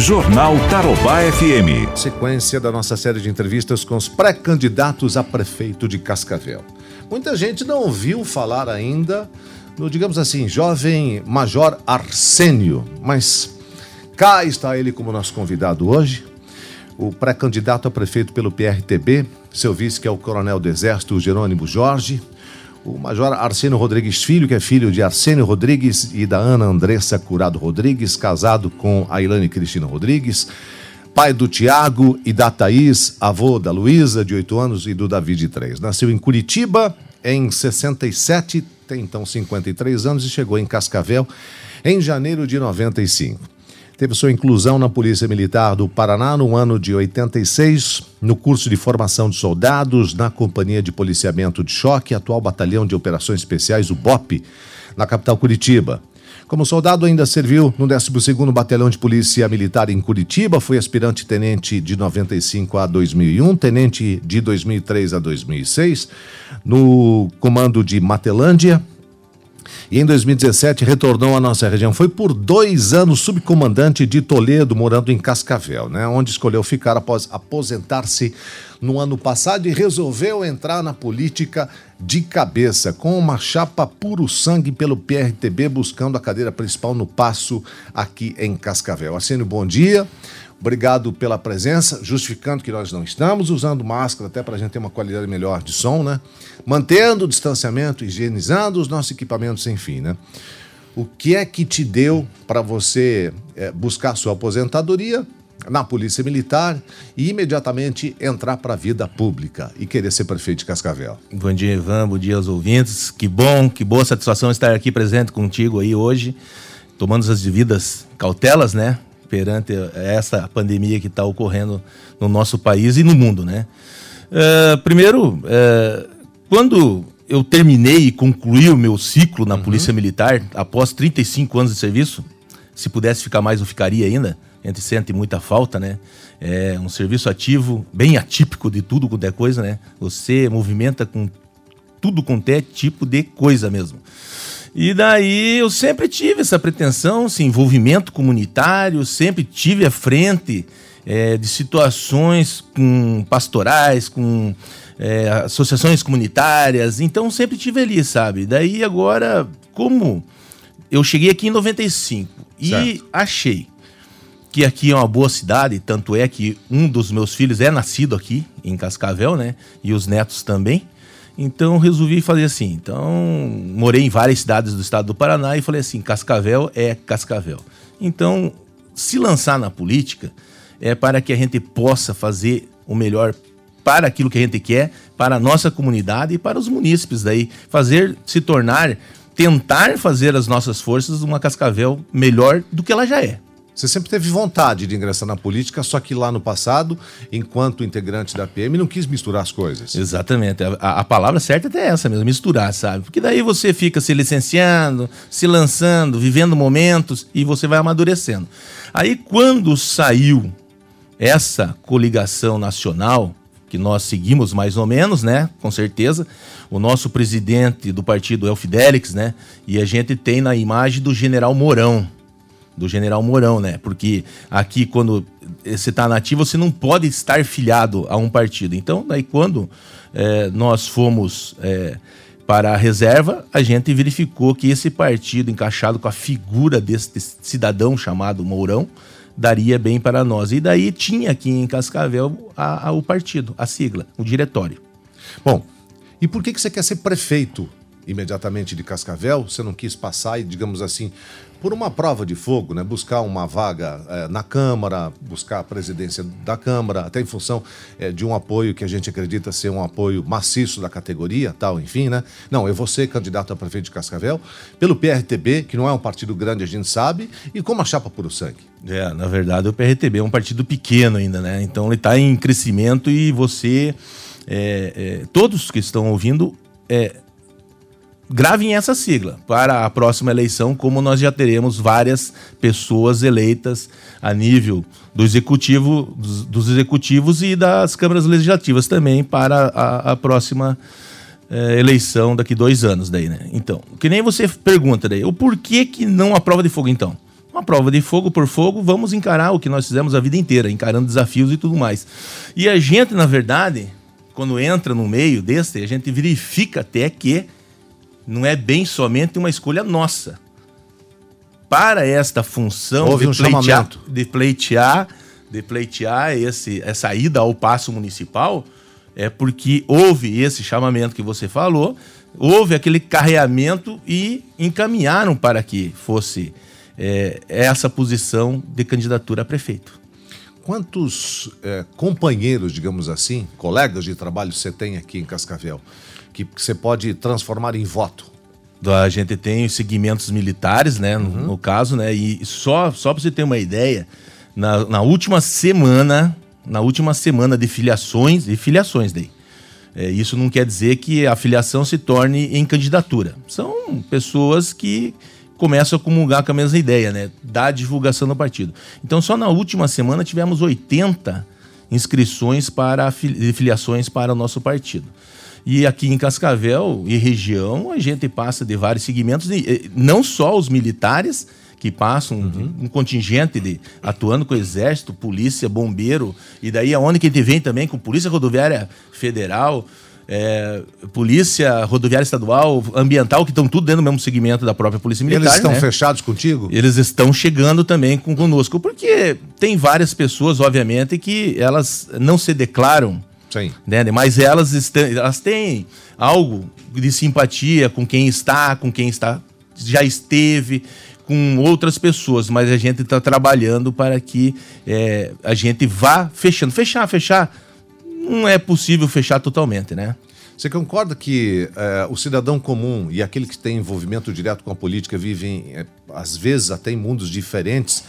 Jornal Tarobá FM. Sequência da nossa série de entrevistas com os pré-candidatos a prefeito de Cascavel. Muita gente não ouviu falar ainda no, digamos assim, jovem Major Arsênio, mas cá está ele como nosso convidado hoje, o pré-candidato a prefeito pelo PRTB, seu vice que é o Coronel do Exército Jerônimo Jorge, o Major Arsênio Rodrigues Filho, que é filho de Arsênio Rodrigues e da Ana Andressa Curado Rodrigues, casado com a Ilane Cristina Rodrigues, pai do Tiago e da Thaís, avô da Luísa, de 8 anos, e do Davi, de 3. Nasceu em Curitiba em 67, tem então 53 anos e chegou em Cascavel em janeiro de 95 teve sua inclusão na Polícia Militar do Paraná no ano de 86, no curso de formação de soldados na Companhia de Policiamento de Choque, atual Batalhão de Operações Especiais, o BOP, na capital Curitiba. Como soldado, ainda serviu no 12º Batalhão de Polícia Militar em Curitiba, foi aspirante-tenente de 95 a 2001, tenente de 2003 a 2006, no comando de Matelândia, e em 2017 retornou à nossa região. Foi por dois anos subcomandante de Toledo, morando em Cascavel, né? onde escolheu ficar após aposentar-se no ano passado e resolveu entrar na política de cabeça, com uma chapa puro sangue pelo PRTB, buscando a cadeira principal no Passo aqui em Cascavel. Assênio, bom dia. Obrigado pela presença, justificando que nós não estamos usando máscara até para a gente ter uma qualidade melhor de som, né? Mantendo o distanciamento, higienizando os nossos equipamentos, enfim, né? O que é que te deu para você é, buscar sua aposentadoria na Polícia Militar e imediatamente entrar para a vida pública e querer ser prefeito de Cascavel? Bom dia, Ivan. Bom dia aos ouvintes. Que bom, que boa satisfação estar aqui presente contigo aí hoje, tomando as devidas cautelas, né? Perante essa pandemia que está ocorrendo no nosso país e no mundo, né? Uh, primeiro, uh, quando eu terminei e concluí o meu ciclo na uhum. Polícia Militar, após 35 anos de serviço, se pudesse ficar mais, eu ficaria ainda. A gente sente muita falta, né? É um serviço ativo, bem atípico de tudo quanto é coisa, né? Você movimenta com tudo quanto é tipo de coisa mesmo. E daí eu sempre tive essa pretensão, esse envolvimento comunitário, sempre tive à frente é, de situações com pastorais, com é, associações comunitárias, então sempre tive ali, sabe? Daí agora, como eu cheguei aqui em 95 certo. e achei que aqui é uma boa cidade, tanto é que um dos meus filhos é nascido aqui em Cascavel, né? E os netos também. Então resolvi fazer assim. Então morei em várias cidades do estado do Paraná e falei assim: Cascavel é Cascavel. Então, se lançar na política é para que a gente possa fazer o melhor para aquilo que a gente quer, para a nossa comunidade e para os munícipes daí, fazer se tornar, tentar fazer as nossas forças uma Cascavel melhor do que ela já é. Você sempre teve vontade de ingressar na política, só que lá no passado, enquanto integrante da PM, não quis misturar as coisas. Exatamente. A, a palavra certa é essa mesmo, misturar, sabe? Porque daí você fica se licenciando, se lançando, vivendo momentos e você vai amadurecendo. Aí quando saiu essa coligação nacional, que nós seguimos mais ou menos, né? Com certeza. O nosso presidente do partido é o Fidelix, né? E a gente tem na imagem do general Mourão do general Mourão, né? Porque aqui, quando você está nativo, você não pode estar filiado a um partido. Então, daí quando é, nós fomos é, para a reserva, a gente verificou que esse partido, encaixado com a figura desse cidadão chamado Mourão, daria bem para nós. E daí tinha aqui em Cascavel a, a, o partido, a sigla, o diretório. Bom, e por que, que você quer ser prefeito imediatamente de Cascavel? Você não quis passar e, digamos assim, por uma prova de fogo, né? buscar uma vaga é, na Câmara, buscar a presidência da Câmara, até em função é, de um apoio que a gente acredita ser um apoio maciço da categoria, tal, enfim, né? Não, eu vou ser candidato a prefeito de Cascavel, pelo PRTB, que não é um partido grande, a gente sabe, e com uma chapa puro sangue. É, na verdade, o PRTB é um partido pequeno ainda, né? Então ele está em crescimento e você, é, é, todos que estão ouvindo, é, gravem essa sigla para a próxima eleição, como nós já teremos várias pessoas eleitas a nível do executivo, dos, executivos e das câmaras legislativas também para a, a próxima é, eleição daqui dois anos daí, né? Então, que nem você pergunta daí, o porquê que não a prova de fogo então? Uma prova de fogo por fogo, vamos encarar o que nós fizemos a vida inteira, encarando desafios e tudo mais. E a gente, na verdade, quando entra no meio desse, a gente verifica até que não é bem somente uma escolha nossa. Para esta função Houve de, um pleitear, chamamento. de pleitear, de pleitear esse, essa ida ao passo municipal, é porque houve esse chamamento que você falou, houve aquele carreamento e encaminharam para que fosse é, essa posição de candidatura a prefeito. Quantos é, companheiros, digamos assim, colegas de trabalho você tem aqui em Cascavel, que você pode transformar em voto? A gente tem os segmentos militares, né? No, Uhum. no caso, né? E só, só para você ter uma ideia, na, na última semana, na última semana de filiações, e filiações daí. É, isso não quer dizer que a filiação se torne em candidatura. São pessoas que começam a comungar com a mesma ideia, né? Da divulgação do partido. Então, só na última semana tivemos 80 inscrições para filiações para o nosso partido. E aqui em Cascavel e região, a gente passa de vários segmentos, eh, não só os militares, que passam um contingente de atuando com o exército, polícia, bombeiro, e daí aonde que a gente vem também com polícia rodoviária federal, eh, polícia rodoviária estadual, ambiental, que estão tudo dentro do mesmo segmento da própria polícia militar. Eles estão né? fechados contigo? Eles estão chegando também com, conosco, porque tem várias pessoas, obviamente, que elas não se declaram Sim. né? Mas elas, estão, elas têm algo de simpatia com quem está, com quem está já esteve, com outras pessoas, mas a gente está trabalhando para que é, a gente vá fechando. Fechar, fechar, não é possível fechar totalmente, né? Você concorda que eh, o cidadão comum e aquele que tem envolvimento direto com a política vivem, eh, às vezes, até em mundos diferentes?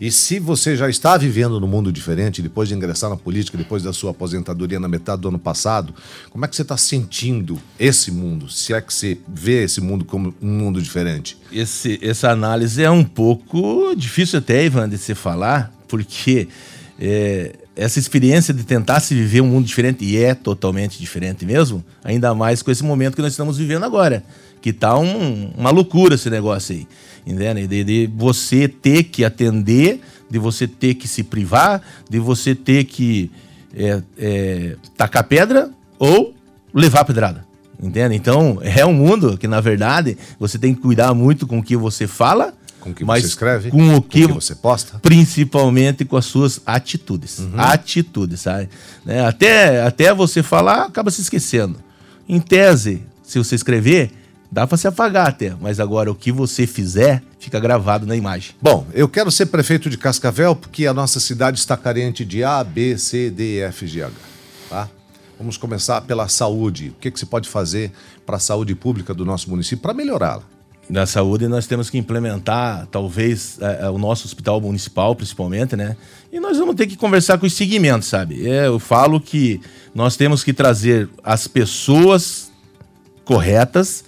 E se você já está vivendo num mundo diferente, depois de ingressar na política, depois da sua aposentadoria na metade do ano passado, como é que você está sentindo esse mundo? Se é que você vê esse mundo como um mundo diferente? Esse, essa análise é um pouco difícil até, Ivan, de se falar, porque é, essa experiência de tentar se viver um mundo diferente, e é totalmente diferente mesmo, ainda mais com esse momento que nós estamos vivendo agora, que tá um- uma loucura esse negócio aí, entende? De, de você ter que atender, de você ter que se privar, de você ter que é, é, tacar pedra ou levar pedrada. Entende? Então, é um mundo que, na verdade, você tem que cuidar muito com o que você fala, Com o que mas você escreve? com o que, você posta? principalmente com as suas atitudes. Uhum. Atitudes, sabe? Né? Até, até você falar, acaba se esquecendo. Em tese, se você escrever, dá para se apagar até, mas agora o que você fizer fica gravado na imagem. Bom, eu quero ser prefeito de Cascavel porque a nossa cidade está carente de A, B, C, D, E, F, G, H. Tá? Vamos começar pela saúde. O que, que se pode fazer para a saúde pública do nosso município para melhorá-la? Na saúde, nós temos que implementar, talvez, é, é, o nosso hospital municipal, principalmente, né? E nós vamos ter que conversar com os segmentos, sabe? É, eu falo que nós temos que trazer as pessoas corretas,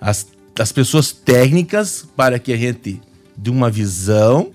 as, as pessoas técnicas, para que a gente, de uma visão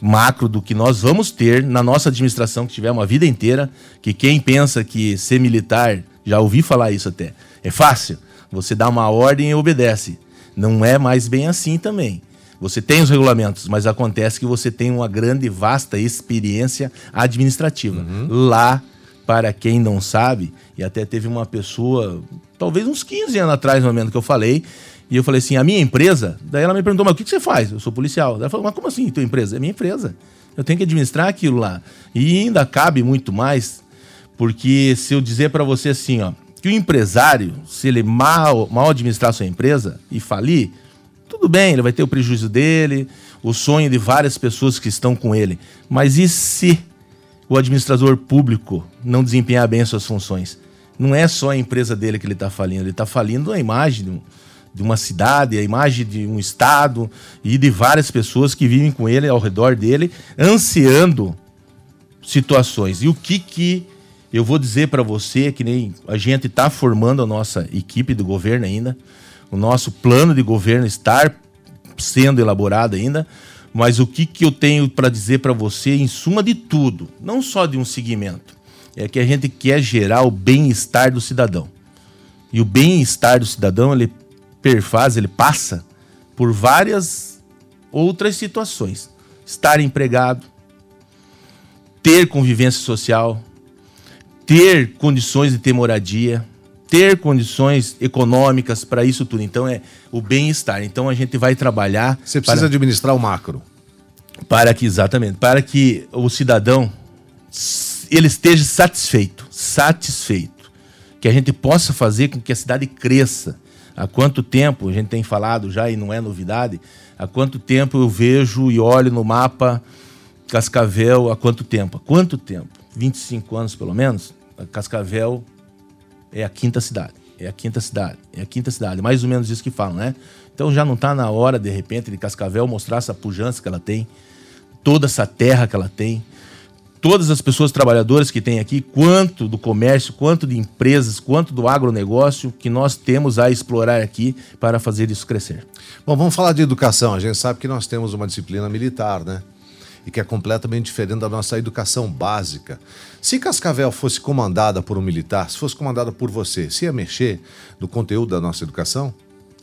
macro do que nós vamos ter na nossa administração, que tivemos a vida inteira, que quem pensa que ser militar, já ouvi falar isso até, é fácil, você dá uma ordem e obedece. Não é mais bem assim também. Você tem os regulamentos, mas acontece que você tem uma grande, vasta experiência administrativa. Lá, para quem não sabe, e até teve uma pessoa, talvez uns 15 anos atrás, no momento que eu falei, e eu falei assim, a minha empresa, daí ela me perguntou, mas o que que você faz? Eu sou policial. Ela falou, mas como assim, tua empresa? É minha empresa. Eu tenho que administrar aquilo lá. E ainda cabe muito mais, porque se eu dizer para você assim, ó, que o empresário, se ele mal, mal administrar sua empresa e falir, tudo bem, ele vai ter o prejuízo dele, o sonho de várias pessoas que estão com ele. Mas e se o administrador público não desempenhar bem as suas funções? Não é só a empresa dele que ele está falindo, ele está falindo a imagem de, um- de uma cidade, a imagem de um estado e de várias pessoas que vivem com ele ao redor dele, ansiando situações. E o que que eu vou dizer para você, que nem a gente está formando a nossa equipe do governo ainda, o nosso plano de governo está sendo elaborado ainda, mas o que que eu tenho para dizer para você, em suma de tudo, não só de um segmento, é que a gente quer gerar o bem-estar do cidadão. E o bem-estar do cidadão, ele perfaz, ele passa por várias outras situações. Estar empregado, ter convivência social, ter condições de ter moradia, ter condições econômicas para isso tudo. Então é o bem-estar. Então a gente vai trabalhar. Você precisa para, administrar o macro. Para que exatamente, para que o cidadão ele esteja satisfeito, satisfeito, que a gente possa fazer com que a cidade cresça. Há quanto tempo a gente tem falado já e não é novidade? Há quanto tempo eu vejo e olho no mapa Cascavel? Há quanto tempo? Há quanto tempo? 25 anos pelo menos. Cascavel é a quinta cidade. É a quinta cidade. É a quinta cidade. Mais ou menos isso que falam, né? Então já não está na hora, de repente, de Cascavel mostrar essa pujança que ela tem, toda essa terra que ela tem, todas as pessoas trabalhadoras que tem aqui, quanto do comércio, quanto de empresas, quanto do agronegócio que nós temos a explorar aqui para fazer isso crescer. Bom, vamos falar de educação. A gente sabe que nós temos uma disciplina militar, né? E que é completamente diferente da nossa educação básica. Se Cascavel fosse comandada por um militar, se fosse comandada por você, se ia mexer no conteúdo da nossa educação?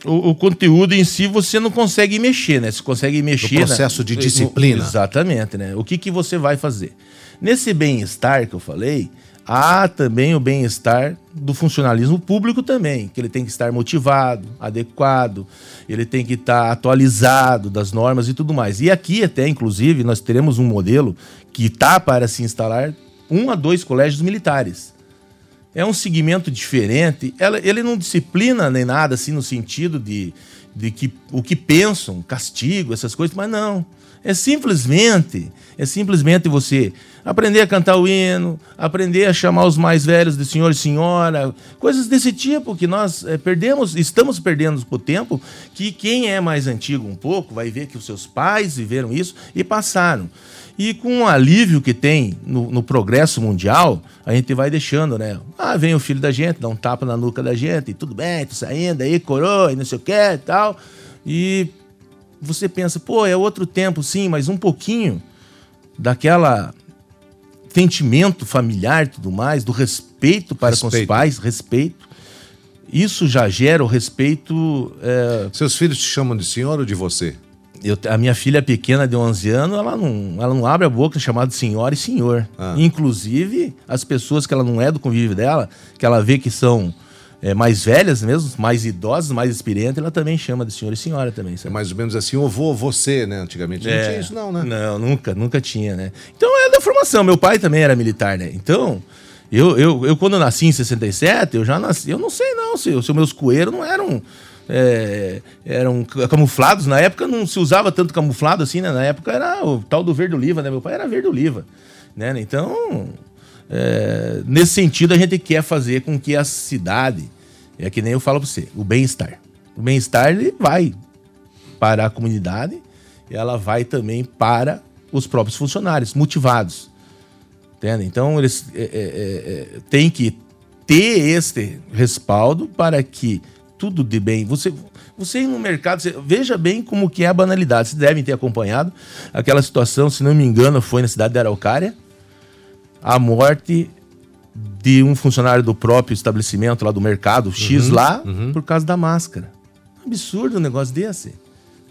O, o, conteúdo em si você não consegue mexer, né? Você consegue mexer. No processo de disciplina. No, exatamente, né? O que, que você vai fazer? Nesse bem-estar que eu falei, há também o bem-estar do funcionalismo público também, que ele tem que estar motivado, adequado, ele tem que estar atualizado das normas e tudo mais. E aqui até, inclusive, nós teremos um modelo que está para se instalar um a dois colégios militares. É um segmento diferente, ele não disciplina nem nada assim no sentido de, de que o que pensam, castigo, essas coisas, mas não. É simplesmente, é simplesmente você aprender a cantar o hino, aprender a chamar os mais velhos de senhor e senhora, coisas desse tipo que nós é, perdemos, estamos perdendo o tempo, que quem é mais antigo um pouco vai ver que os seus pais viveram isso e passaram. E com o alívio que tem no, no, progresso mundial, a gente vai deixando, né? Ah, vem o filho da gente, dá um tapa na nuca da gente, e tudo bem, tô saindo aí, coroa, e não sei o que e tal. E você pensa, pô, é outro tempo, sim, mas um pouquinho daquela sentimento familiar e tudo mais, do respeito para respeito. com os pais, respeito. Isso já gera o respeito. É... Seus filhos te chamam de senhor ou de você? Eu, a minha filha pequena de 11 anos, ela não, ela não abre a boca chamada senhora e senhor. Ah. Inclusive, as pessoas que ela não é do convívio dela, que ela vê que são é, mais velhas mesmo, mais idosas, mais experientes, ela também chama de senhor e senhora também. Sabe? É mais ou menos assim, ou vou você, né? Antigamente é, não tinha isso não, né? Não, nunca, nunca tinha, né? Então é da formação, meu pai também era militar, né? Então, eu, eu, eu quando eu nasci em 67, eu já nasci, eu não sei não se, se meus coeiros não eram... É, eram camuflados. Na época não se usava tanto camuflado assim, né? Na época era o tal do verde oliva, né? Meu pai era verde oliva, né? Então, é, nesse sentido, a gente quer fazer com que a cidade, é que nem eu falo para você, o bem-estar. O bem-estar ele vai para a comunidade e ela vai também para os próprios funcionários, motivados. Entende? Então, eles é, é, é, é têm que ter este respaldo para que tudo de bem. Você, você ir no mercado, você, veja bem como que é a banalidade. Vocês devem ter acompanhado aquela situação, se não me engano, foi na cidade de Araucária, a morte de um funcionário do próprio estabelecimento lá do mercado X uhum, lá uhum. por causa da máscara. Absurdo um negócio desse.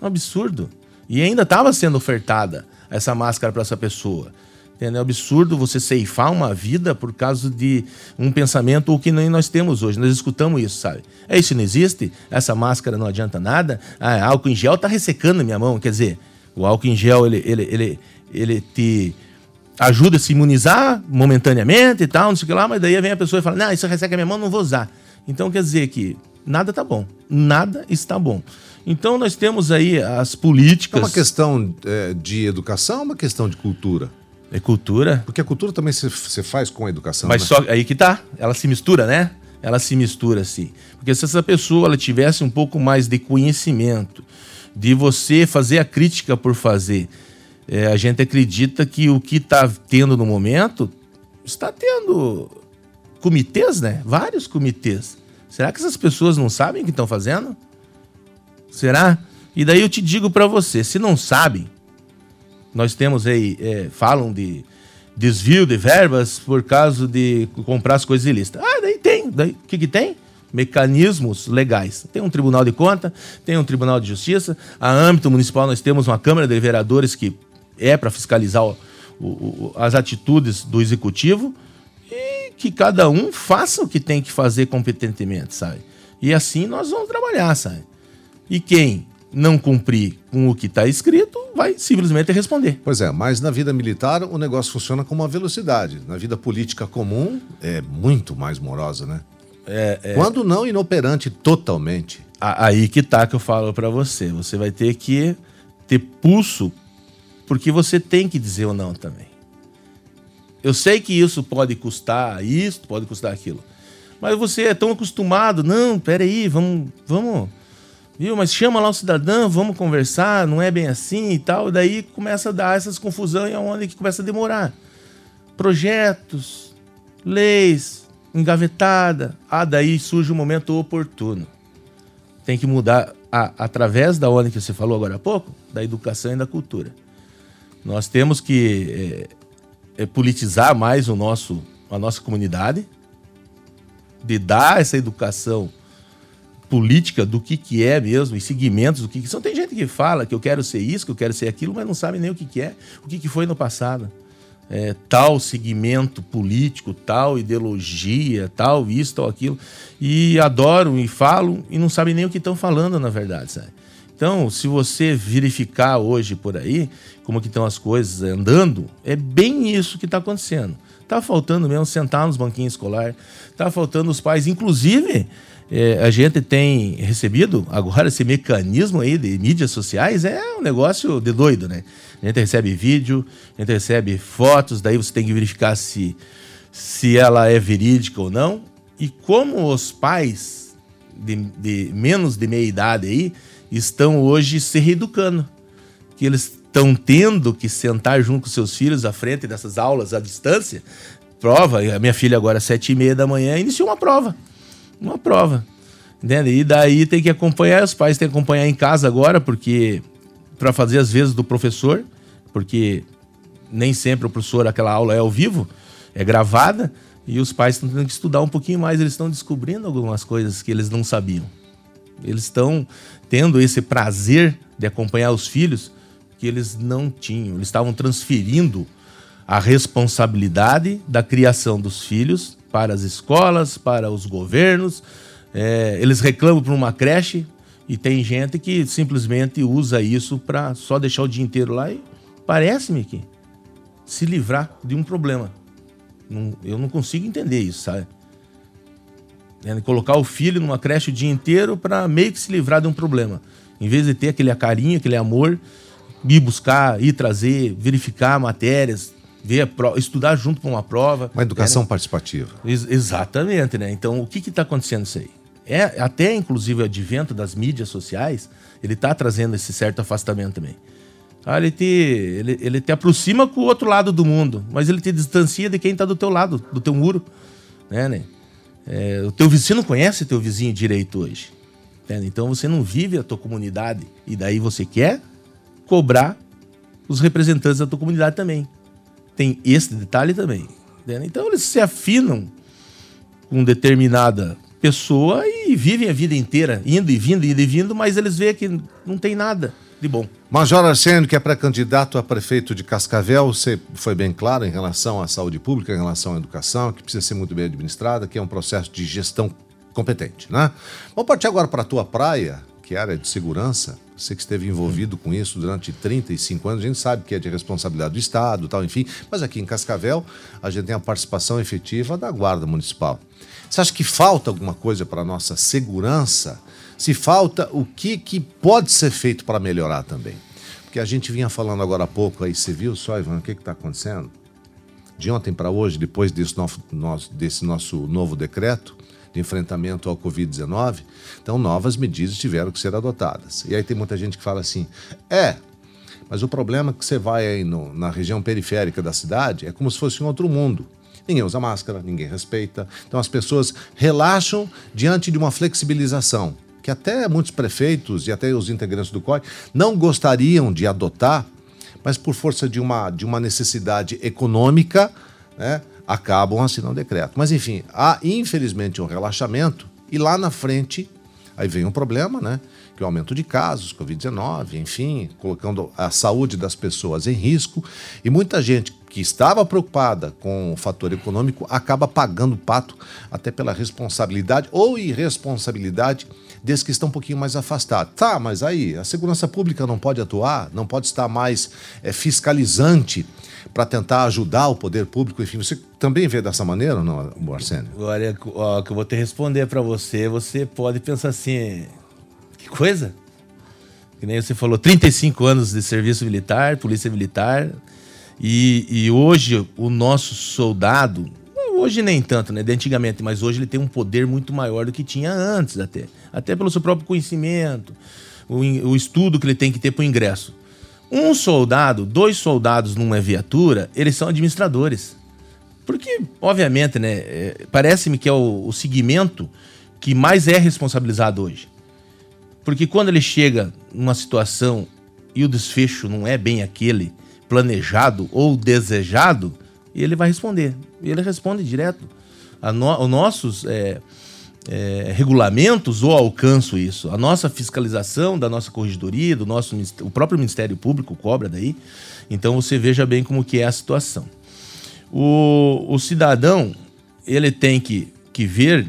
Um absurdo. E ainda estava sendo ofertada essa máscara para essa pessoa. É absurdo você ceifar uma vida por causa de um pensamento o que nem nós temos hoje. Nós escutamos isso, sabe? É isso não existe? Essa máscara não adianta nada? Ah, álcool em gel tá ressecando minha mão. Quer dizer, o álcool em gel ele, ele, ele, ele te ajuda a se imunizar momentaneamente e tal, não sei o que lá, mas daí vem a pessoa e fala: Não, isso resseca minha mão, não vou usar. Então quer dizer que nada tá bom. Nada está bom. Então nós temos aí as políticas. É uma questão é, de educação, uma questão de cultura. É cultura. Porque a cultura também se, faz com a educação. Mas né? só aí que tá. Ela se mistura, né? Ela se mistura, sim. Porque se essa pessoa ela tivesse um pouco mais de conhecimento, de você fazer a crítica por fazer, é, a gente acredita que o que está tendo no momento está tendo comitês, né? Vários comitês. Será que essas pessoas não sabem o que estão fazendo? Será? E daí eu te digo para você, se não sabem, nós temos aí, é, falam de desvio de verbas por causa de comprar as coisas ilícitas. Ah, daí tem. Daí, o que, que tem? mecanismos legais. Tem um Tribunal de Conta, tem um Tribunal de Justiça, a âmbito municipal nós temos uma Câmara de Vereadores que é para fiscalizar o, o, as atitudes do Executivo e que cada um faça o que tem que fazer competentemente, sabe? E assim nós vamos trabalhar, sabe? E quem não cumprir com o que está escrito, vai simplesmente responder. Pois é, mas na vida militar o negócio funciona com uma velocidade. Na vida política comum é muito mais morosa, né? É, é... Quando não inoperante totalmente. Aí que tá que eu falo para você. Você vai ter que ter pulso, porque você tem que dizer ou não também. Eu sei que isso pode custar isso, pode custar aquilo. Mas você é tão acostumado, não, peraí, vamos, vamos Viu? Mas chama lá o cidadão, vamos conversar, não é bem assim e tal. Daí começa a dar essas confusões e é onde que começa a demorar. Projetos, leis, engavetada. Ah, daí surge o um momento oportuno. Tem que mudar a, através da ordem que você falou agora há pouco, da educação e da cultura. Nós temos que é, é, politizar mais o nosso, a nossa comunidade, de dar essa educação política do que, que é mesmo, e segmentos do que, que são. Tem gente que fala que eu quero ser isso, que eu quero ser aquilo, mas não sabe nem o que, que é, o que, que foi no passado. É, tal segmento político, tal ideologia, tal isso, tal aquilo. E adoram e falam e não sabem nem o que estão falando, na verdade, sabe? Então, se você verificar hoje por aí como que estão as coisas andando, é bem isso que está acontecendo. Tá faltando mesmo sentar nos banquinhos escolar, tá faltando os pais, inclusive é, a gente tem recebido agora esse mecanismo aí de mídias sociais é um negócio de doido, né? A gente recebe vídeo, a gente recebe fotos, daí você tem que verificar se, se ela é verídica ou não. E como os pais de, de menos de meia idade aí estão hoje se reeducando, que eles estão tendo que sentar junto com seus filhos à frente dessas aulas à distância, prova, a minha filha agora às sete e meia da manhã iniciou uma prova uma prova. Entende? E daí tem que acompanhar, os pais têm que acompanhar em casa agora, porque para fazer as vezes do professor, porque nem sempre o professor, aquela aula é ao vivo, é gravada, e os pais estão tendo que estudar um pouquinho mais, eles estão descobrindo algumas coisas que eles não sabiam. Eles estão tendo esse prazer de acompanhar os filhos que eles não tinham. Eles estavam transferindo a responsabilidade da criação dos filhos para as escolas, para os governos. É, eles reclamam para uma creche e tem gente que simplesmente usa isso para só deixar o dia inteiro lá e parece-me que se livrar de um problema. Não, eu não consigo entender isso, sabe? É, colocar o filho numa creche o dia inteiro para meio que se livrar de um problema. Em vez de ter aquele carinho, aquele amor, ir buscar, ir trazer, verificar matérias, ver prova, estudar junto com uma prova. Uma educação né? participativa. Ex exatamente, né? Então, o que está acontecendo isso aí? É, até, inclusive, o advento das mídias sociais, ele está trazendo esse certo afastamento também. Ah, ele, te, ele, ele te aproxima com o outro lado do mundo, mas ele te distancia de quem está do teu lado, do teu muro. Né, né? É, o teu vizinho não conhece o teu vizinho direito hoje. Né? Então você não vive a tua comunidade. E daí você quer cobrar os representantes da tua comunidade também tem esse detalhe também. Né? Então eles se afinam com determinada pessoa e vivem a vida inteira, indo e vindo, indo e vindo, mas eles veem que não tem nada de bom. Major Arsênio, que é pré-candidato a prefeito de Cascavel, você foi bem claro em relação à saúde pública, em relação à educação, que precisa ser muito bem administrada, que é um processo de gestão competente, né? Vamos partir agora para a tua praia, que é a área de segurança. Você que esteve envolvido com isso durante 35 anos, a gente sabe que é de responsabilidade do Estado, tal, enfim. Mas aqui em Cascavel, a gente tem a participação efetiva da Guarda Municipal. Você acha que falta alguma coisa para a nossa segurança? Se falta, o que, que pode ser feito para melhorar também? Porque a gente vinha falando agora há pouco aí, você viu só, Ivan, o que está acontecendo? De ontem para hoje, depois desse nosso, desse nosso novo decreto, de enfrentamento ao Covid-19, então novas medidas tiveram que ser adotadas. E aí tem muita gente que fala assim: é, mas o problema é que você vai aí no, na região periférica da cidade é como se fosse um outro mundo. Ninguém usa máscara, ninguém respeita. Então as pessoas relaxam diante de uma flexibilização que até muitos prefeitos e até os integrantes do COI não gostariam de adotar, mas por força de uma, de uma necessidade econômica, né, acabam assinando decreto. Mas enfim, há infelizmente um relaxamento E lá na frente, aí vem um problema, né? Que é o aumento de casos, Covid-19, enfim, colocando a saúde das pessoas em risco. E muita gente que estava preocupada com o fator econômico acaba pagando o pato até pela responsabilidade ou irresponsabilidade desses que estão um pouquinho mais afastados. Tá, mas aí a segurança pública não pode atuar, não pode estar mais é, fiscalizante para tentar ajudar o poder público, enfim. Você também vê dessa maneira, não, Arsênio? Olha, ó, que eu vou te responder para você, você pode pensar assim, que coisa? Que nem você falou, 35 anos de serviço militar, polícia militar, e, e hoje o nosso soldado, hoje nem tanto, né? De antigamente, mas hoje ele tem um poder muito maior do que tinha antes até. Até pelo seu próprio conhecimento, o, o estudo que ele tem que ter para o ingresso. Um soldado, dois soldados numa viatura, eles são administradores. Porque, obviamente, né? É, Parece-me que é o, o segmento que mais é responsabilizado hoje. Porque quando ele chega numa situação e o desfecho não é bem aquele planejado ou desejado, ele vai responder. Ele responde direto. No, os nossos é, é, regulamentos ou alcançam isso. A nossa fiscalização da nossa corregedoria, do nosso o próprio Ministério Público cobra daí. Então você veja bem como que é a situação. O, o cidadão ele tem que, que ver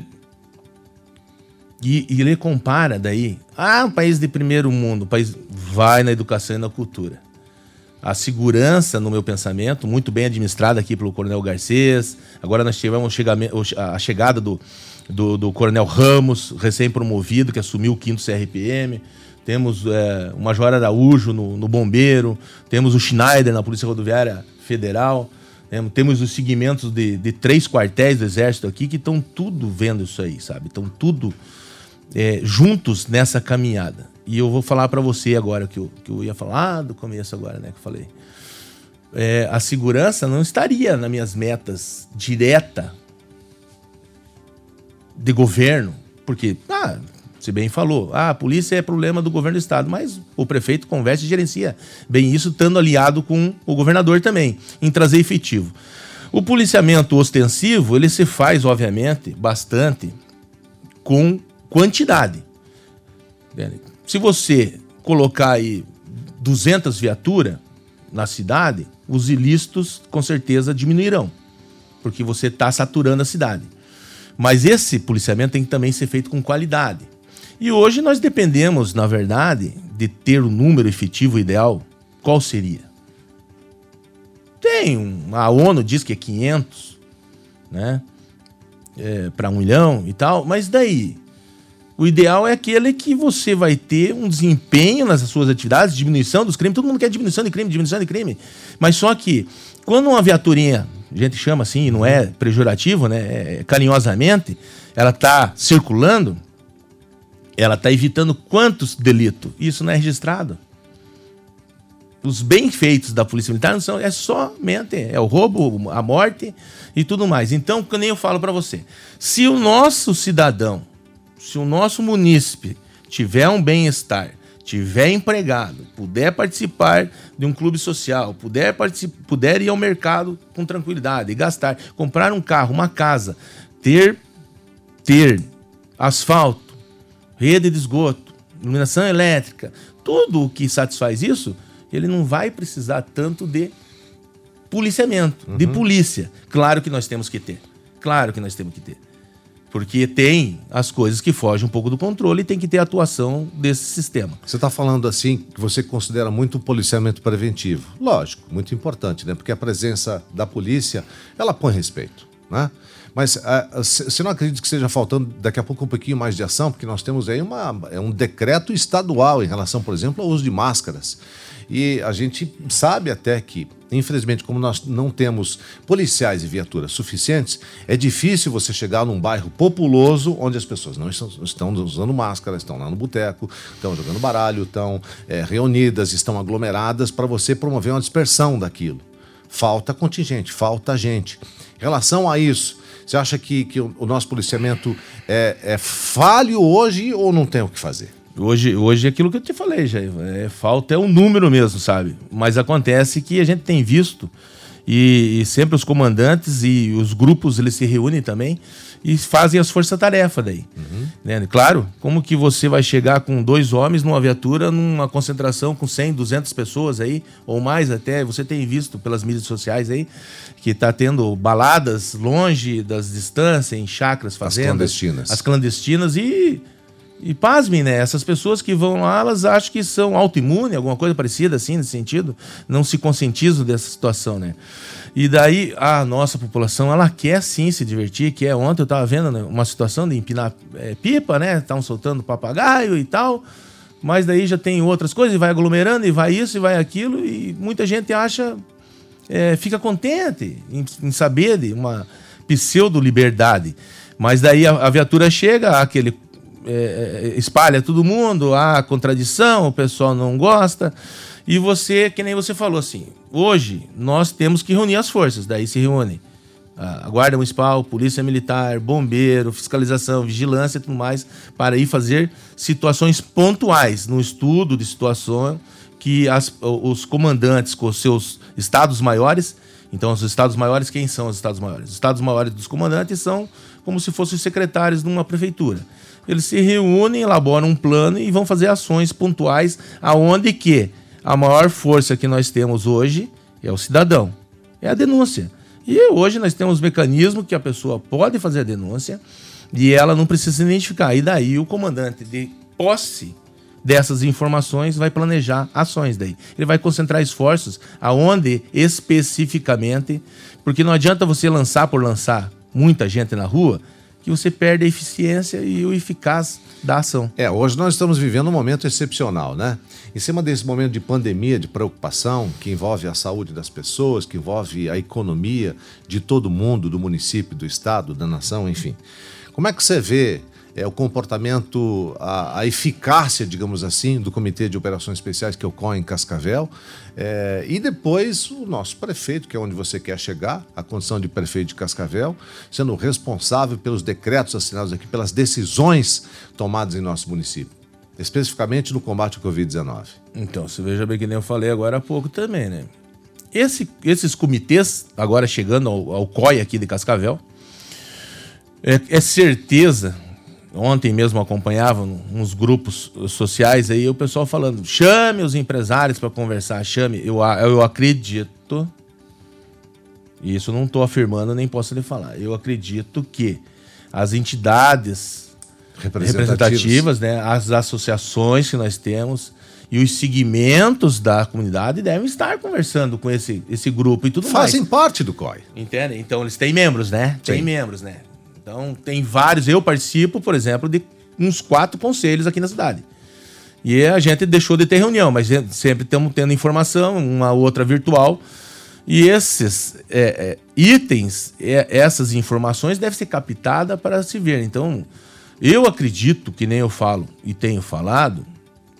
e, e ele compara daí. Ah, um país de primeiro mundo, o país vai na educação e na cultura. A segurança, no meu pensamento, muito bem administrada aqui pelo Coronel Garcês. Agora nós tivemos a chegada do, do, do Coronel Ramos, recém-promovido, que assumiu o 5 CRPM. Temos é, o Major Araújo no, no Bombeiro. Temos o Schneider na Polícia Rodoviária Federal. Temos os segmentos de, de três quartéis do Exército aqui que estão tudo vendo isso aí, sabe? Estão tudo é, juntos nessa caminhada. E eu vou falar para você agora que eu, que eu ia falar do começo agora, né? Que eu falei. É, a segurança não estaria nas minhas metas direta de governo, porque, ah, se bem falou, ah, a polícia é problema do governo do estado, mas o prefeito conversa e gerencia bem isso, estando aliado com o governador também, em trazer efetivo. O policiamento ostensivo, ele se faz, obviamente, bastante com quantidade. Se você colocar aí 200 viaturas na cidade, os ilícitos com certeza diminuirão, porque você está saturando a cidade. Mas esse policiamento tem que também ser feito com qualidade. E hoje nós dependemos, na verdade, de ter o número efetivo ideal. Qual seria? Tem, um, a ONU diz que é 500, né? É, para um milhão e tal, mas daí? O ideal é aquele que você vai ter um desempenho nas suas atividades, diminuição dos crimes. Todo mundo quer diminuição de crime, diminuição de crime. Mas só que, quando uma viaturinha, a gente chama assim, não é pejorativo, né? É carinhosamente, ela está circulando, ela está evitando quantos delitos? Isso não é registrado. Os bem feitos da Polícia Militar não são, é somente é o roubo, a morte e tudo mais. Então, que nem eu falo para você, se o nosso cidadão se o nosso munícipe tiver um bem-estar, tiver empregado, puder participar de um clube social, puder, puder ir ao mercado com tranquilidade e gastar, comprar um carro, uma casa, ter, ter asfalto, rede de esgoto, iluminação elétrica, tudo o que satisfaz isso, ele não vai precisar tanto de policiamento, uhum. de polícia. Claro que nós temos que ter. Claro que nós temos que ter. Porque tem as coisas que fogem um pouco do controle e tem que ter atuação desse sistema. Você está falando assim que você considera muito o policiamento preventivo. Lógico, muito importante, né? Porque a presença da polícia, ela põe respeito, né? Mas você não acredita que esteja faltando daqui a pouco um pouquinho mais de ação? Porque nós temos aí uma, é um decreto estadual em relação, por exemplo, ao uso de máscaras. E a gente sabe até que, infelizmente, como nós não temos policiais e viaturas suficientes, é difícil você chegar num bairro populoso onde as pessoas não estão, estão usando máscara, estão lá no boteco, estão jogando baralho, estão é, reunidas, estão aglomeradas para você promover uma dispersão daquilo. Falta contingente, falta gente. Em relação a isso, você acha que, que o, nosso policiamento é, é falho hoje ou não tem o que fazer? Hoje, hoje é aquilo que eu te falei, já. É, falta é um número mesmo, sabe? Mas acontece que a gente tem visto E, e, sempre os comandantes e os grupos eles se reúnem também e fazem as forças-tarefa daí. Uhum. Né? Claro, como que você vai chegar com dois homens numa viatura, numa concentração com 100, 200 pessoas aí, ou mais até, você tem visto pelas mídias sociais aí, que está tendo baladas longe das distâncias, em chacras, fazendas. As clandestinas. As clandestinas e e pasmem, né? Essas pessoas que vão lá, elas acham que são autoimunes, alguma coisa parecida assim, nesse sentido. Não se conscientizam dessa situação, né? E daí a nossa população, ela quer sim se divertir, que é ontem eu estava vendo né, uma situação de empinar é, pipa, né? Estavam soltando papagaio e tal. Mas daí já tem outras coisas, e vai aglomerando, e vai isso, e vai aquilo, e muita gente acha, é, fica contente em, em saber de uma pseudo-liberdade. Mas daí a, a viatura chega, aquele é, é, espalha todo mundo, há contradição, o pessoal não gosta. E você, que nem você falou assim, hoje nós temos que reunir as forças, daí se reúne a Guarda Municipal, Polícia Militar, Bombeiro, Fiscalização, Vigilância e tudo mais, para ir fazer situações pontuais, no estudo de situação que as, os comandantes com os seus estados maiores, então os estados maiores, quem são os estados maiores? Os estados maiores dos comandantes são como se fossem os secretários de uma prefeitura eles se reúnem, elaboram um plano e vão fazer ações pontuais aonde que a maior força que nós temos hoje é o cidadão, é a denúncia. E hoje nós temos mecanismo que a pessoa pode fazer a denúncia e ela não precisa se identificar. E daí o comandante de posse dessas informações vai planejar ações daí. Ele vai concentrar esforços aonde especificamente, porque não adianta você lançar por lançar muita gente na rua que você perde a eficiência e o eficaz da ação. É, hoje nós estamos vivendo um momento excepcional, né? Em cima desse momento de pandemia, de preocupação, que envolve a saúde das pessoas, que envolve a economia de todo mundo, do município, do estado, da nação, enfim. Como é que você vê é, o comportamento, a, a, eficácia, digamos assim, do Comitê de Operações Especiais que ocorre em Cascavel. É, e depois o nosso prefeito, que é onde você quer chegar, a condição de prefeito de Cascavel, sendo responsável pelos decretos assinados aqui, pelas decisões tomadas em nosso município, especificamente no combate ao Covid-19. Então, você veja bem que nem eu falei agora há pouco também, né? Esse, esses comitês, agora chegando ao, ao COI aqui de Cascavel, é, é certeza Ontem mesmo acompanhava uns grupos sociais aí, o pessoal falando: chame os empresários para conversar, chame. Eu, eu acredito, e isso não estou afirmando nem posso lhe falar, eu acredito que as entidades representativas, né, as associações que nós temos e os segmentos da comunidade devem estar conversando com esse, esse grupo e tudo Fazem mais. Fazem parte do COI. Entende? Então eles têm membros, né? Tem membros, né? Então, tem vários. Eu participo, por exemplo, de uns quatro conselhos aqui na cidade. E a gente deixou de ter reunião, mas sempre estamos tendo informação, uma outra virtual. E esses é, é, itens, é, essas informações devem ser captadas para se ver. Então, eu acredito, que nem eu falo e tenho falado,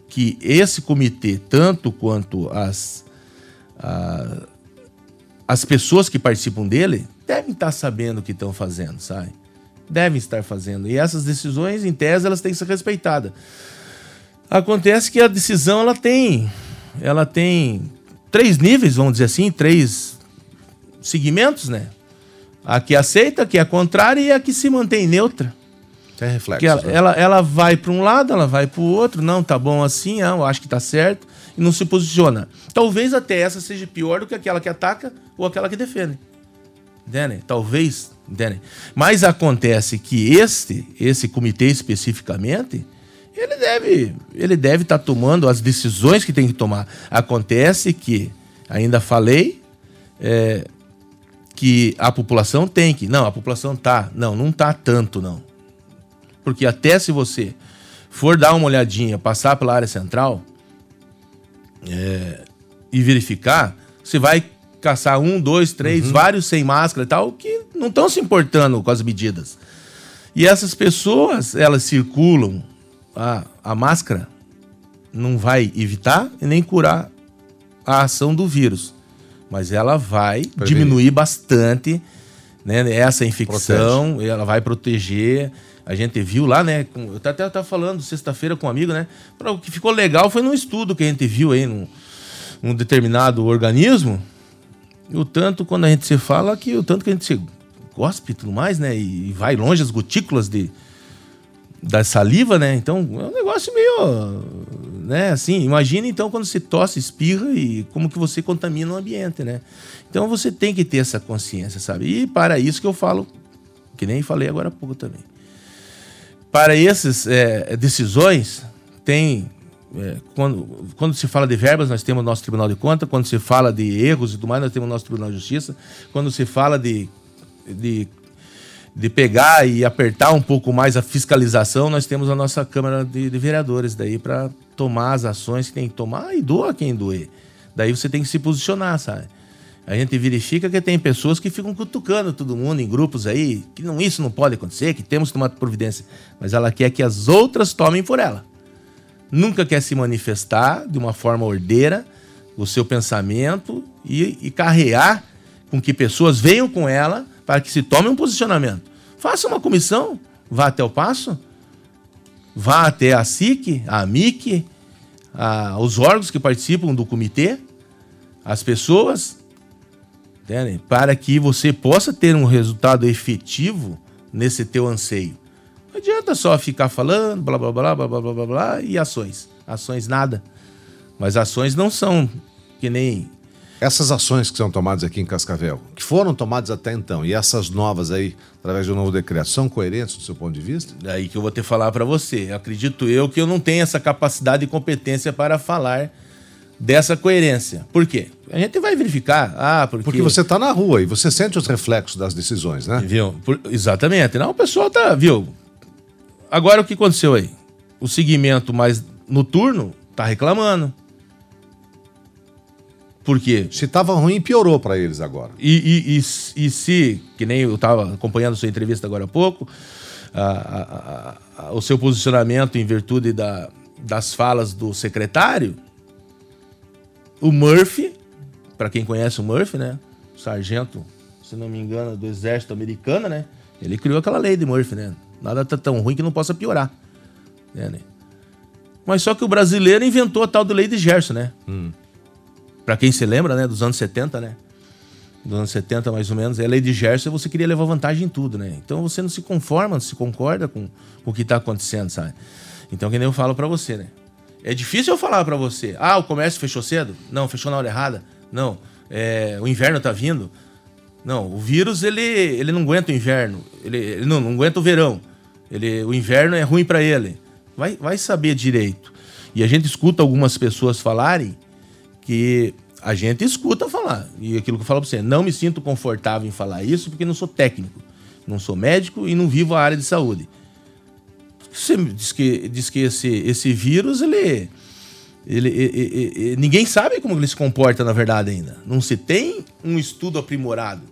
que esse comitê, tanto quanto as, a, as pessoas que participam dele, devem estar sabendo o que estão fazendo, sabe? Devem estar fazendo. E essas decisões, em tese, elas têm que ser respeitadas. Acontece que a decisão ela tem, ela tem três níveis, vamos dizer assim, três segmentos, né? A que aceita, a que é contrária e a que se mantém neutra. Tem reflexo. Que ela, né? ela, ela, vai para um lado, ela vai para o outro, não, tá bom assim, ah, eu acho que tá certo, e não se posiciona. Talvez até essa seja pior do que aquela que ataca ou aquela que defende. Entendem? Talvez, entendem? Mas acontece que este, esse comitê especificamente, ele deve ele deve estar tá tomando as decisões que tem que tomar. Acontece que, ainda falei, é, que a população tem que. Não, a população tá. Não, não tá tanto, não. Porque até se você for dar uma olhadinha, passar pela área central é, e verificar, você vai caçar um, dois, três, uhum. vários sem máscara e tal, que não estão se importando com as medidas. E essas pessoas, elas circulam, a, a máscara não vai evitar e nem curar a ação do vírus, mas ela vai Prevenir. diminuir bastante né, essa infecção, Protege. ela vai proteger. A gente viu lá, né? Eu até estava falando sexta-feira com um amigo, né? O que ficou legal foi num estudo que a gente viu aí num, num determinado organismo o tanto quando a gente se fala que o tanto que a gente se gospe e tudo mais, né? E vai longe as gotículas de da saliva, né? Então é um negócio meio, né? Assim, imagina então quando você tosse, espirra e como que você contamina o ambiente, né? Então você tem que ter essa consciência, sabe? E para isso que eu falo, que nem falei agora há pouco também. Para essas é, decisões tem é, quando, quando se fala de verbas, nós temos o nosso Tribunal de Contas. Quando se fala de erros e tudo mais, nós temos o nosso Tribunal de Justiça. Quando se fala de, de, de pegar e apertar um pouco mais a fiscalização, nós temos a nossa Câmara de, de Vereadores daí para tomar as ações que tem que tomar e doa quem doer. Daí você tem que se posicionar, sabe? A gente verifica que tem pessoas que ficam cutucando todo mundo em grupos aí, que não, isso não pode acontecer, que temos que tomar providência. Mas ela quer que as outras tomem por ela nunca quer se manifestar de uma forma ordeira o seu pensamento e, e carrear com que pessoas venham com ela para que se tome um posicionamento. Faça uma comissão, vá até o passo, vá até a SIC, a AMIC, a, os órgãos que participam do comitê, as pessoas, entendem? para que você possa ter um resultado efetivo nesse teu anseio. Não adianta só ficar falando, blá blá blá blá blá blá blá, blá e ações. Ações nada. Mas ações não são que nem. Essas ações que são tomadas aqui em Cascavel, que foram tomadas até então, e essas novas aí, através do novo decreto, são coerentes do seu ponto de vista? Daí que eu vou ter que falar para você. Acredito eu que eu não tenho essa capacidade e competência para falar dessa coerência. Por quê? A gente vai verificar. Ah, porque... porque você está na rua e você sente os reflexos das decisões, né? Viu? Por... Exatamente. Não, o pessoal tá, viu? Agora o que aconteceu aí? O segmento mais noturno tá reclamando. Por quê? Se tava ruim, piorou para eles agora. E, e, e, e, se, que nem eu estava acompanhando sua entrevista agora há pouco, a, a, a, o seu posicionamento em virtude da, das falas do secretário, o Murphy, para quem conhece o Murphy, né? Sargento, se não me engano, do exército americano, né? Ele criou aquela lei de Murphy, né? Nada tá tão ruim que não possa piorar. É, né? Mas só que o brasileiro inventou a tal de lei de Gerson, né? Hum. Pra quem se lembra, né? Dos anos 70, né? Dos anos 70, mais ou menos. É a lei de Gerson você queria levar vantagem em tudo, né? Então você não se conforma, não se concorda com, com o que tá acontecendo, sabe? Então, que nem eu falo para você, né? É difícil eu falar para você. Ah, o comércio fechou cedo? Não, fechou na hora errada. Não, é, o inverno tá vindo. Não, o vírus ele, ele não aguenta o inverno, ele, ele não, não aguenta o verão. Ele, o inverno é ruim para ele. Vai, vai saber direito. E a gente escuta algumas pessoas falarem que a gente escuta falar. E aquilo que eu falo para você, não me sinto confortável em falar isso porque não sou técnico, não sou médico e não vivo a área de saúde. Você diz que, diz que esse, esse vírus, ele, ele, ele, ele, ninguém sabe como ele se comporta na verdade ainda. Não se tem um estudo aprimorado.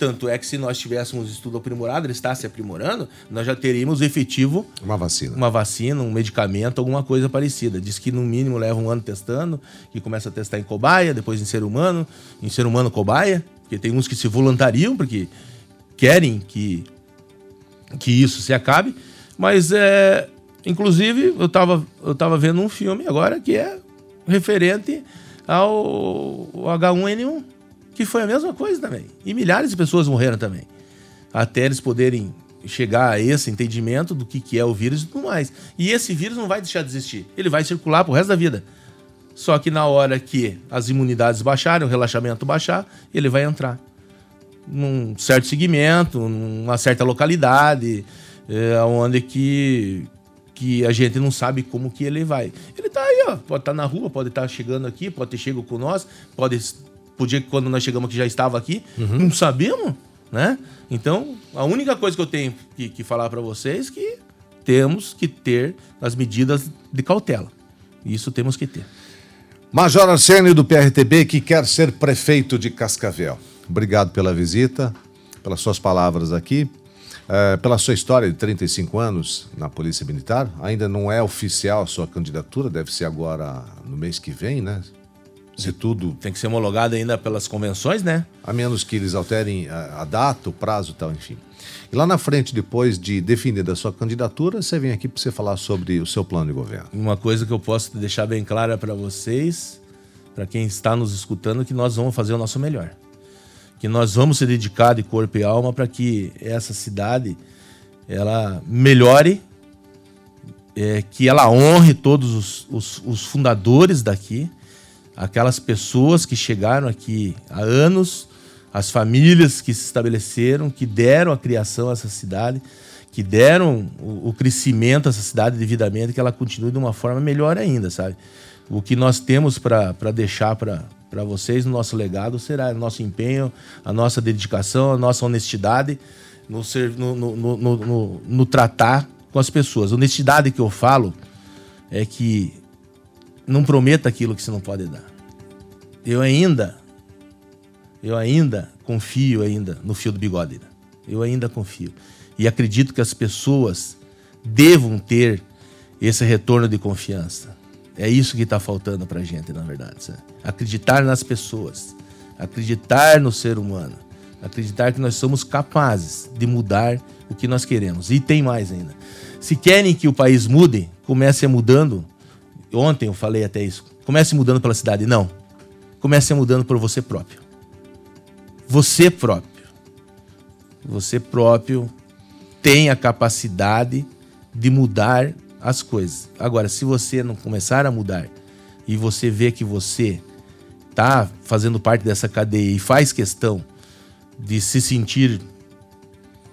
Tanto é que se nós tivéssemos estudo aprimorado, ele está se aprimorando, nós já teríamos efetivo uma vacina. Uma vacina, um medicamento, alguma coisa parecida. Diz que no mínimo leva um ano testando, que começa a testar em cobaia, depois em ser humano, em ser humano cobaia, porque tem uns que se voluntariam porque querem que que isso se acabe, mas é, inclusive eu estava eu tava vendo um filme agora que é referente ao H1N1 que foi a mesma coisa também. E milhares de pessoas morreram também. Até eles poderem chegar a esse entendimento do que, que é o vírus e tudo mais. E esse vírus não vai deixar de existir. Ele vai circular pro resto da vida. Só que na hora que as imunidades baixarem, o relaxamento baixar, ele vai entrar num certo segmento, numa certa localidade, é, onde que, que a gente não sabe como que ele vai. Ele tá aí, ó, pode estar tá na rua, pode estar tá chegando aqui, pode ter chegado com nós, pode Podia que quando nós chegamos aqui já estava aqui. Uhum. Não sabemos, né? Então, a única coisa que eu tenho que, que falar para vocês é que temos que ter as medidas de cautela. Isso temos que ter. Major Arsênio do PRTB, que quer ser prefeito de Cascavel. Obrigado pela visita, pelas suas palavras aqui, é, pela sua história de 35 anos na Polícia Militar. Ainda não é oficial a sua candidatura, deve ser agora no mês que vem, né? Se tudo. Tem que ser homologado ainda pelas convenções, né? A menos que eles alterem a, a data, o prazo e tal, enfim. E lá na frente, depois de definir a sua candidatura, você vem aqui para você falar sobre o seu plano de governo. Uma coisa que eu posso deixar bem clara para vocês, para quem está nos escutando, que nós vamos fazer o nosso melhor. que nós vamos se dedicar de corpo e alma para que essa cidade ela melhore, é, que ela honre todos os, os, os fundadores daqui, aquelas pessoas que chegaram aqui há anos, as famílias que se estabeleceram, que deram a criação a essa cidade, que deram o, o crescimento a essa cidade devidamente, que ela continue de uma forma melhor ainda, sabe? O que nós temos para deixar para vocês no nosso legado será o nosso empenho, a nossa dedicação, a nossa honestidade no, ser, no, no, no, no, tratar com as pessoas. Honestidade que eu falo é que não prometa aquilo que você não pode dar. Eu ainda, eu ainda confio ainda no fio do bigode. Né? Eu ainda confio. E acredito que as pessoas devam ter esse retorno de confiança. É isso que está faltando para a gente, na verdade. Sabe? Acreditar nas pessoas, acreditar no ser humano, acreditar que nós somos capazes de mudar o que nós queremos. E tem mais ainda. Se querem que o país mude, comece mudando. Ontem eu falei até isso. Comece mudando pela cidade. Não. Comece mudando por você próprio. Você próprio. Você próprio tem a capacidade de mudar as coisas. Agora, se você não começar a mudar e você vê que você está fazendo parte dessa cadeia e faz questão de se sentir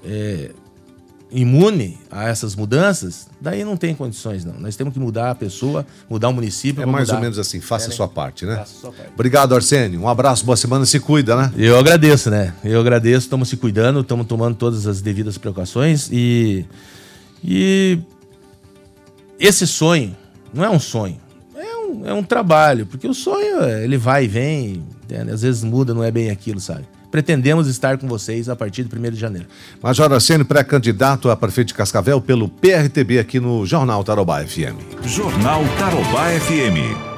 é, imune a essas mudanças, daí não tem condições, não. Nós temos que mudar a pessoa, mudar o município. É mais mudar. ou menos assim, faça é, a sua parte, né? Faça a sua parte. Obrigado, Arsênio. Um abraço, boa semana, se cuida, né? Eu agradeço, né? Eu agradeço, estamos se cuidando, estamos tomando todas as devidas precauções e. E. Esse sonho não é um sonho, é um, é um trabalho, porque o sonho, ele vai e vem, né? às vezes muda, não é bem aquilo, sabe? Pretendemos estar com vocês a partir de 1 de janeiro. Major Arsênio, pré-candidato a prefeito de Cascavel pelo PRTB aqui no Jornal Tarobá FM. Jornal Tarobá FM.